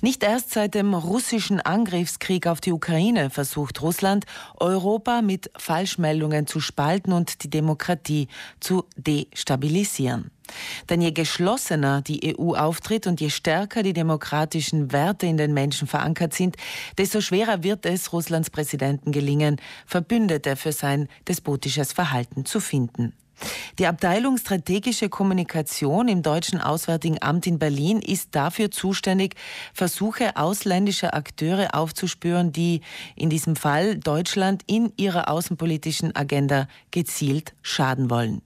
Nicht erst seit dem russischen Angriffskrieg auf die Ukraine versucht Russland, Europa mit Falschmeldungen zu spalten und die Demokratie zu destabilisieren. Denn je geschlossener die EU auftritt und je stärker die demokratischen Werte in den Menschen verankert sind, desto schwerer wird es Russlands Präsidenten gelingen, Verbündete für sein despotisches Verhalten zu finden. Die Abteilung Strategische Kommunikation im Deutschen Auswärtigen Amt in Berlin ist dafür zuständig, Versuche ausländischer Akteure aufzuspüren, die in diesem Fall Deutschland in ihrer außenpolitischen Agenda gezielt schaden wollen.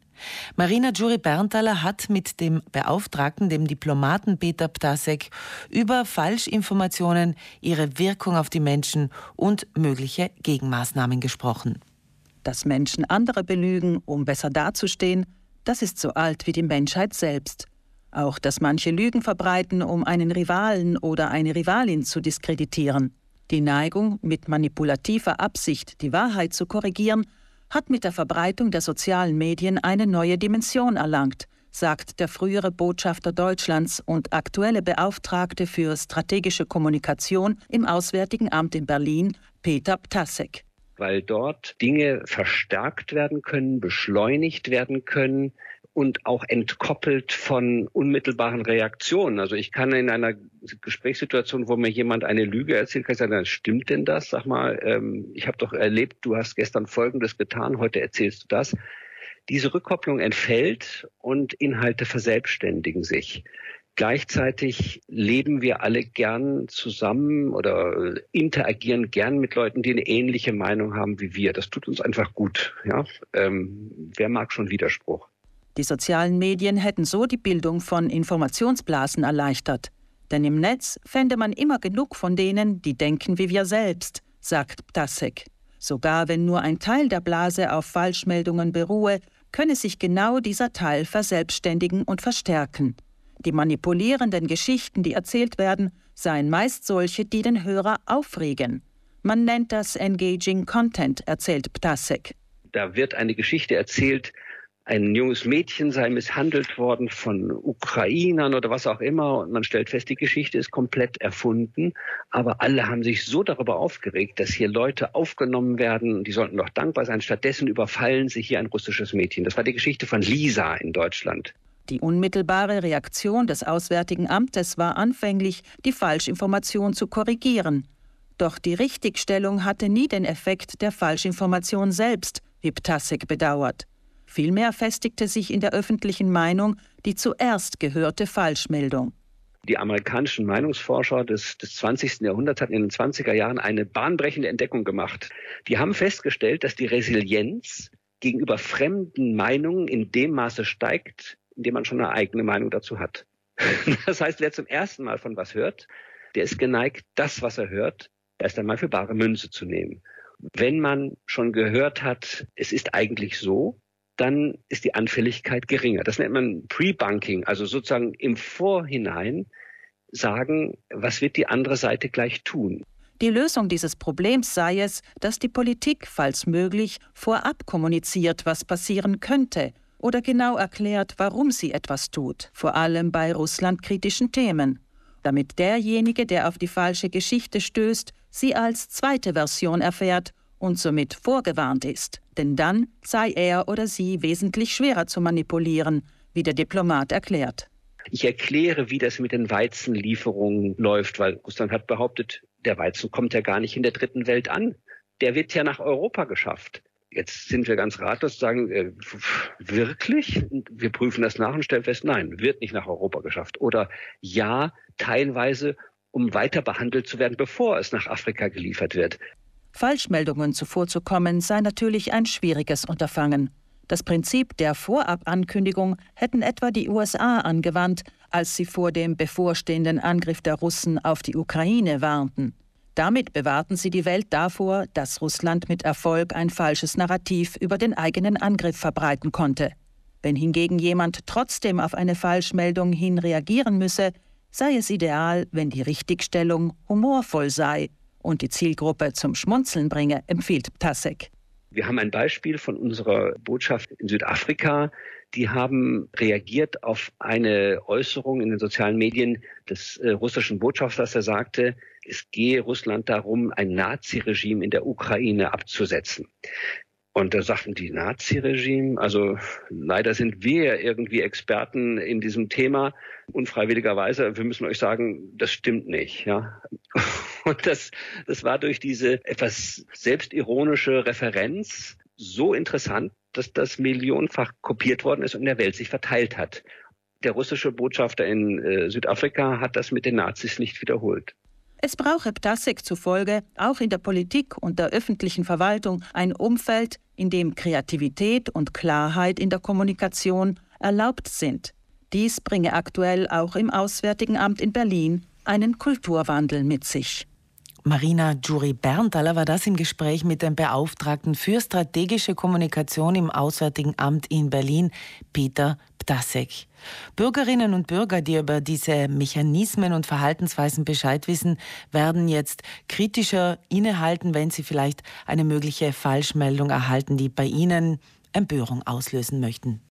Marina Jury-Berntaler hat mit dem Beauftragten, dem Diplomaten Peter Ptasek, über Falschinformationen, ihre Wirkung auf die Menschen und mögliche Gegenmaßnahmen gesprochen. Dass Menschen andere belügen, um besser dazustehen, das ist so alt wie die Menschheit selbst. Auch dass manche Lügen verbreiten, um einen Rivalen oder eine Rivalin zu diskreditieren. Die Neigung, mit manipulativer Absicht die Wahrheit zu korrigieren, hat mit der Verbreitung der sozialen Medien eine neue Dimension erlangt, sagt der frühere Botschafter Deutschlands und aktuelle Beauftragte für strategische Kommunikation im Auswärtigen Amt in Berlin, Peter Ptasek weil dort Dinge verstärkt werden können, beschleunigt werden können und auch entkoppelt von unmittelbaren Reaktionen. Also ich kann in einer Gesprächssituation, wo mir jemand eine Lüge erzählt, kann ich sagen, stimmt denn das? Sag mal, ähm, ich habe doch erlebt, du hast gestern Folgendes getan, heute erzählst du das. Diese Rückkopplung entfällt und Inhalte verselbstständigen sich. Gleichzeitig leben wir alle gern zusammen oder interagieren gern mit Leuten, die eine ähnliche Meinung haben wie wir. Das tut uns einfach gut. Ja? Ähm, wer mag schon Widerspruch? Die sozialen Medien hätten so die Bildung von Informationsblasen erleichtert. Denn im Netz fände man immer genug von denen, die denken wie wir selbst, sagt Ptasek. Sogar wenn nur ein Teil der Blase auf Falschmeldungen beruhe, könne sich genau dieser Teil verselbstständigen und verstärken. Die manipulierenden Geschichten, die erzählt werden, seien meist solche, die den Hörer aufregen. Man nennt das Engaging Content, erzählt Ptasek. Da wird eine Geschichte erzählt, ein junges Mädchen sei misshandelt worden von Ukrainern oder was auch immer und man stellt fest, die Geschichte ist komplett erfunden, aber alle haben sich so darüber aufgeregt, dass hier Leute aufgenommen werden, die sollten doch dankbar sein. Stattdessen überfallen sie hier ein russisches Mädchen. Das war die Geschichte von Lisa in Deutschland. Die unmittelbare Reaktion des Auswärtigen Amtes war anfänglich, die Falschinformation zu korrigieren. Doch die Richtigstellung hatte nie den Effekt der Falschinformation selbst, wie Ptasek bedauert. Vielmehr festigte sich in der öffentlichen Meinung die zuerst gehörte Falschmeldung. Die amerikanischen Meinungsforscher des, des 20. Jahrhunderts hatten in den 20er Jahren eine bahnbrechende Entdeckung gemacht. Die haben festgestellt, dass die Resilienz gegenüber fremden Meinungen in dem Maße steigt, indem man schon eine eigene Meinung dazu hat. Das heißt, wer zum ersten Mal von was hört, der ist geneigt, das, was er hört, erst einmal für bare Münze zu nehmen. Wenn man schon gehört hat, es ist eigentlich so, dann ist die Anfälligkeit geringer. Das nennt man Pre-Bunking, also sozusagen im Vorhinein sagen, was wird die andere Seite gleich tun. Die Lösung dieses Problems sei es, dass die Politik, falls möglich, vorab kommuniziert, was passieren könnte oder genau erklärt, warum sie etwas tut, vor allem bei russlandkritischen Themen, damit derjenige, der auf die falsche Geschichte stößt, sie als zweite Version erfährt und somit vorgewarnt ist, denn dann sei er oder sie wesentlich schwerer zu manipulieren, wie der Diplomat erklärt. Ich erkläre, wie das mit den Weizenlieferungen läuft, weil Russland hat behauptet, der Weizen kommt ja gar nicht in der dritten Welt an. Der wird ja nach Europa geschafft. Jetzt sind wir ganz ratlos, sagen, äh, wirklich? Wir prüfen das nach und stellen fest, nein, wird nicht nach Europa geschafft. Oder ja, teilweise, um weiter behandelt zu werden, bevor es nach Afrika geliefert wird. Falschmeldungen zuvorzukommen sei natürlich ein schwieriges Unterfangen. Das Prinzip der Vorabankündigung hätten etwa die USA angewandt, als sie vor dem bevorstehenden Angriff der Russen auf die Ukraine warnten. Damit bewahrten sie die Welt davor, dass Russland mit Erfolg ein falsches Narrativ über den eigenen Angriff verbreiten konnte. Wenn hingegen jemand trotzdem auf eine Falschmeldung hin reagieren müsse, sei es ideal, wenn die Richtigstellung humorvoll sei und die Zielgruppe zum Schmunzeln bringe, empfiehlt Ptasek. Wir haben ein Beispiel von unserer Botschaft in Südafrika. Die haben reagiert auf eine Äußerung in den sozialen Medien des äh, russischen Botschafters, der sagte, es gehe Russland darum, ein Naziregime in der Ukraine abzusetzen. Und da sagten die Nazi-Regime, also leider sind wir irgendwie Experten in diesem Thema, unfreiwilligerweise. Wir müssen euch sagen, das stimmt nicht, ja. Und das, das war durch diese etwas selbstironische Referenz so interessant, dass das millionenfach kopiert worden ist und in der Welt sich verteilt hat. Der russische Botschafter in äh, Südafrika hat das mit den Nazis nicht wiederholt. Es brauche Ptasek zufolge auch in der Politik und der öffentlichen Verwaltung ein Umfeld, in dem Kreativität und Klarheit in der Kommunikation erlaubt sind. Dies bringe aktuell auch im Auswärtigen Amt in Berlin einen Kulturwandel mit sich. Marina Juri-Berntaler war das im Gespräch mit dem Beauftragten für strategische Kommunikation im Auswärtigen Amt in Berlin, Peter Ptasek. Bürgerinnen und Bürger, die über diese Mechanismen und Verhaltensweisen Bescheid wissen, werden jetzt kritischer innehalten, wenn sie vielleicht eine mögliche Falschmeldung erhalten, die bei ihnen Empörung auslösen möchten.